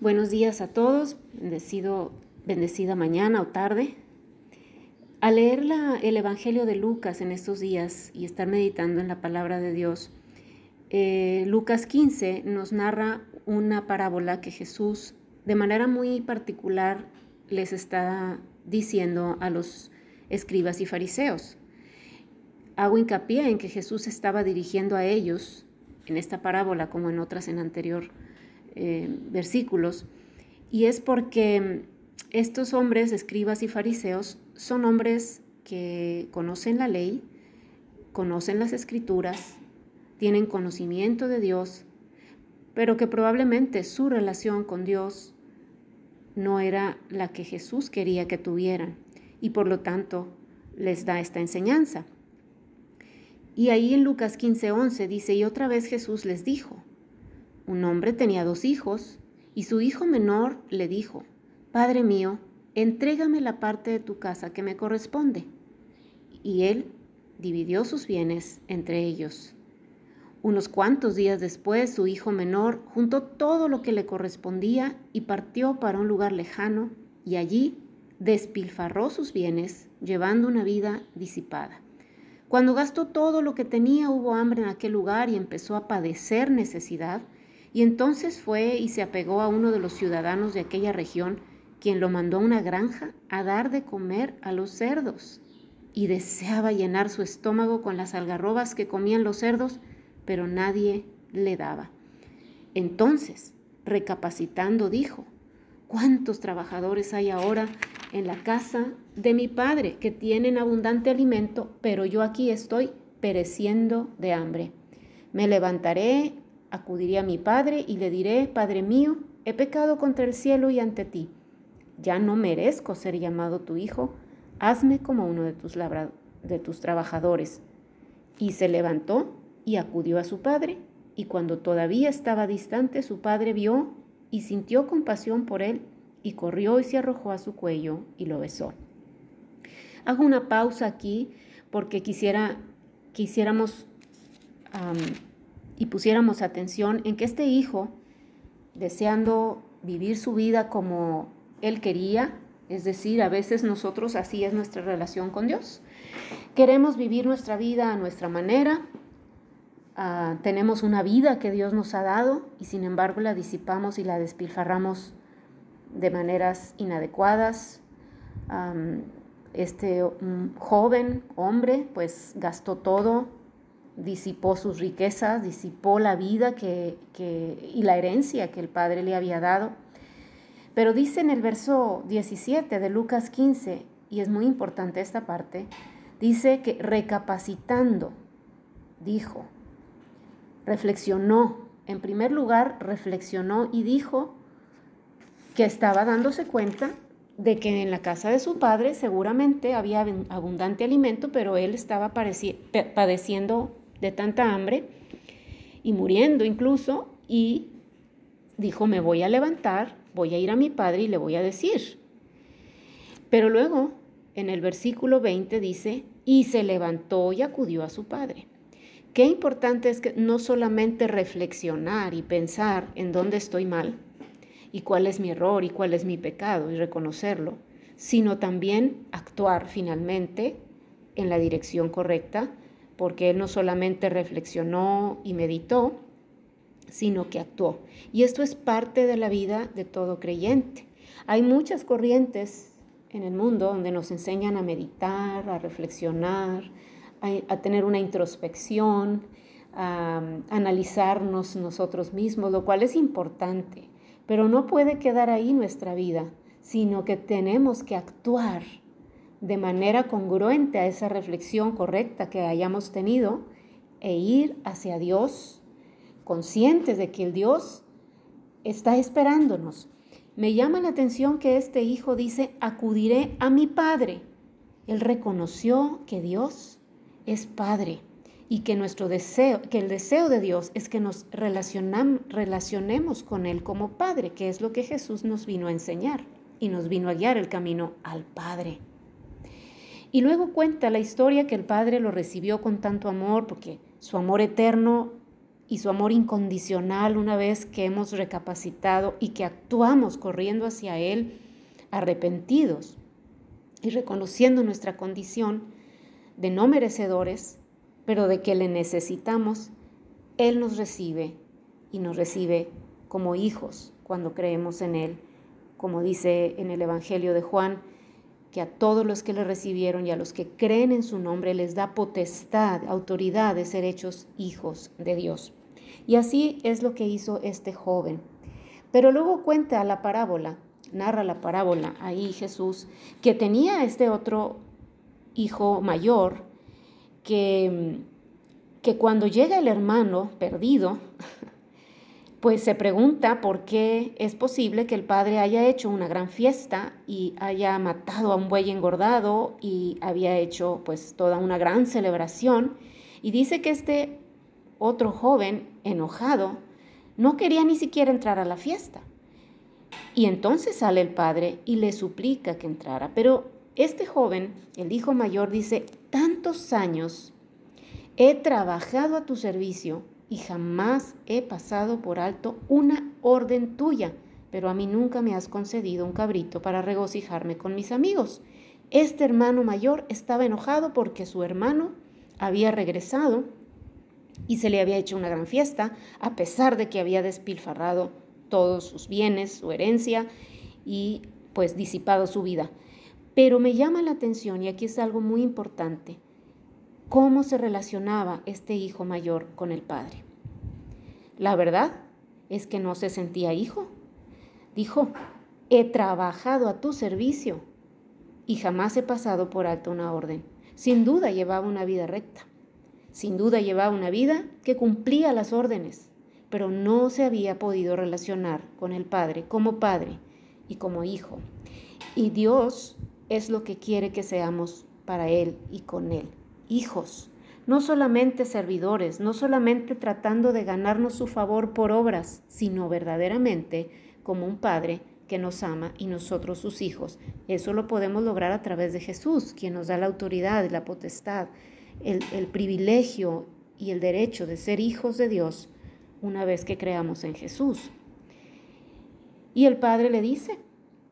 Buenos días a todos, bendecido, bendecida mañana o tarde. Al leer el Evangelio de Lucas en estos días y estar meditando en la palabra de Dios, eh, Lucas 15 nos narra una parábola que Jesús de manera muy particular les está diciendo a los escribas y fariseos. Hago hincapié en que Jesús estaba dirigiendo a ellos en esta parábola como en otras en anterior eh, versículos, y es porque estos hombres, escribas y fariseos, son hombres que conocen la ley, conocen las escrituras, tienen conocimiento de Dios, pero que probablemente su relación con Dios no era la que Jesús quería que tuvieran y por lo tanto les da esta enseñanza. Y ahí en Lucas 15:11 dice, y otra vez Jesús les dijo, un hombre tenía dos hijos, y su hijo menor le dijo, Padre mío, entrégame la parte de tu casa que me corresponde. Y él dividió sus bienes entre ellos. Unos cuantos días después, su hijo menor juntó todo lo que le correspondía y partió para un lugar lejano, y allí despilfarró sus bienes, llevando una vida disipada. Cuando gastó todo lo que tenía, hubo hambre en aquel lugar y empezó a padecer necesidad, y entonces fue y se apegó a uno de los ciudadanos de aquella región, quien lo mandó a una granja a dar de comer a los cerdos. Y deseaba llenar su estómago con las algarrobas que comían los cerdos, pero nadie le daba. Entonces, recapacitando, dijo, ¿cuántos trabajadores hay ahora en la casa de mi padre que tienen abundante alimento, pero yo aquí estoy pereciendo de hambre? Me levantaré acudiré a mi padre y le diré, Padre mío, he pecado contra el cielo y ante ti. Ya no merezco ser llamado tu hijo, hazme como uno de tus, de tus trabajadores. Y se levantó y acudió a su padre, y cuando todavía estaba distante, su padre vio y sintió compasión por él, y corrió y se arrojó a su cuello y lo besó. Hago una pausa aquí porque quisiera, quisiéramos y pusiéramos atención en que este hijo, deseando vivir su vida como él quería, es decir, a veces nosotros así es nuestra relación con Dios. Queremos vivir nuestra vida a nuestra manera, ah, tenemos una vida que Dios nos ha dado y sin embargo la disipamos y la despilfarramos de maneras inadecuadas. este joven hombre pues gastó todo disipó sus riquezas, disipó la vida que, y la herencia que el Padre le había dado. Pero dice en el verso 17 de Lucas 15, y es muy importante esta parte, dice que recapacitando, dijo, reflexionó, en primer lugar reflexionó y dijo que estaba dándose cuenta de que en la casa de su padre seguramente había abundante alimento, pero él estaba padeciendo de tanta hambre y muriendo incluso, y dijo, me voy a levantar, voy a ir a mi padre y le voy a decir. Pero luego, en el versículo 20 dice, y se levantó y acudió a su padre. Qué importante es que no solamente reflexionar y pensar en dónde estoy mal y cuál es mi error y cuál es mi pecado y reconocerlo, sino también actuar finalmente en la dirección correcta porque él no solamente reflexionó y meditó, sino que actuó. Y esto es parte de la vida de todo creyente. Hay muchas corrientes en el mundo donde nos enseñan a meditar, a reflexionar, a, tener una introspección, a analizarnos nosotros mismos, lo cual es importante, pero no puede quedar ahí nuestra vida, sino que tenemos que actuar de manera congruente a esa reflexión correcta que hayamos tenido e ir hacia Dios conscientes de que el Dios está esperándonos. Me llama la atención que este hijo dice, acudiré a mi padre. Él reconoció que Dios es padre y que nuestro deseo, que el deseo de Dios es que nos relacionemos con Él como Padre, que es lo que Jesús nos vino a enseñar y nos vino a guiar el camino al Padre. Y luego cuenta la historia que el Padre lo recibió con tanto amor, porque su amor eterno y su amor incondicional una vez que hemos recapacitado y que actuamos corriendo hacia Él arrepentidos y reconociendo nuestra condición de no merecedores, pero de que le necesitamos, Él nos recibe y nos recibe como hijos cuando creemos en Él, como dice en el Evangelio de Juan, que a todos los que le recibieron y a los que creen en su nombre les da potestad, autoridad de ser hechos hijos de Dios. Y así es lo que hizo este joven. Pero luego cuenta la parábola, narra la parábola ahí Jesús, que tenía este otro hijo mayor, que, que cuando llega el hermano perdido, pues se pregunta por qué es posible que el padre haya hecho una gran fiesta y haya matado a un buey engordado y había hecho pues toda una gran celebración. Y dice que este otro joven, enojado, no quería ni siquiera entrar a la fiesta. Y entonces sale el padre y le suplica que entrara. Pero este joven, el hijo mayor, dice, tantos años he trabajado a tu servicio y jamás he pasado por alto una orden tuya, pero a mí nunca me has concedido un cabrito para regocijarme con mis amigos. Este hermano mayor estaba enojado porque su hermano había regresado y se le había hecho una gran fiesta, a pesar de que había despilfarrado todos sus bienes, su herencia y pues disipado su vida. Pero me llama la atención, y aquí es algo muy importante, cómo se relacionaba este hijo mayor con el padre. La verdad es que no se sentía hijo. Dijo, he trabajado a tu servicio y jamás he pasado por alto una orden. Sin duda llevaba una vida recta. Sin duda llevaba una vida que cumplía las órdenes, pero no se había podido relacionar con el Padre como Padre y como Hijo. Y Dios es lo que quiere que seamos para Él y con Él, hijos, no solamente servidores, no solamente tratando de ganarnos su favor por obras, sino verdaderamente como un Padre que nos ama y nosotros sus hijos. Eso lo podemos lograr a través de Jesús, quien nos da la autoridad la potestad el, privilegio y el derecho de ser hijos de Dios una vez que creamos en Jesús. Y el Padre le dice,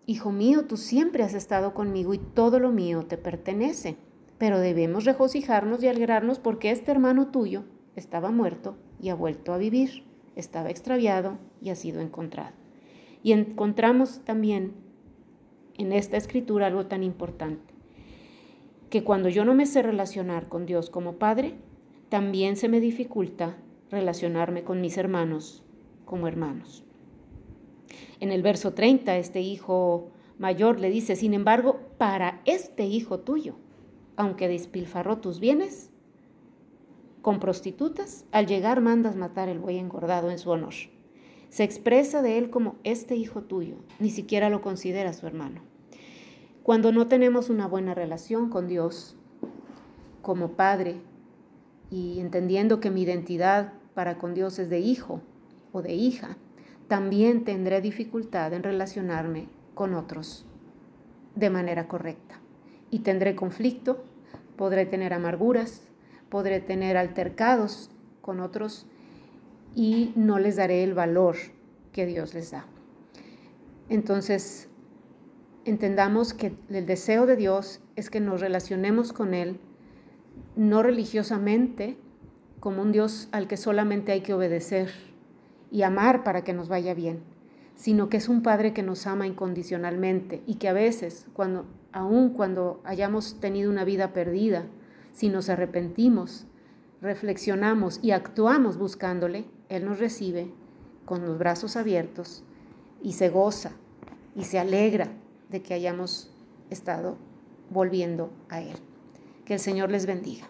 Hijo mío, tú siempre has estado conmigo y todo lo mío te pertenece, pero debemos regocijarnos y alegrarnos porque este hermano tuyo estaba muerto y ha vuelto a vivir, estaba extraviado y ha sido encontrado. Y encontramos también en esta escritura algo tan importante que cuando yo no me sé relacionar con Dios como Padre, también se me dificulta relacionarme con mis hermanos como hermanos. En el verso 30, este hijo mayor le dice, sin embargo, para este hijo tuyo, aunque despilfarró tus bienes, con prostitutas, al llegar mandas matar el buey engordado en su honor. Se expresa de él como este hijo tuyo, ni siquiera lo considera su hermano. Cuando no tenemos una buena relación con Dios como Padre y entendiendo que mi identidad para con Dios es de hijo o de hija, también tendré dificultad en relacionarme con otros de manera correcta. Y tendré conflicto, podré tener amarguras, podré tener altercados con otros y no les daré el valor que Dios les da. Entonces, entendamos que el deseo de Dios es que nos relacionemos con Él, no religiosamente, como un Dios al que solamente hay que obedecer y amar para que nos vaya bien, sino que es un Padre que nos ama incondicionalmente y que a veces, cuando, aun cuando hayamos tenido una vida perdida, si nos arrepentimos, reflexionamos y actuamos buscándole, Él nos recibe con los brazos abiertos y se goza y se alegra de que hayamos estado volviendo a Él. Que el Señor les bendiga.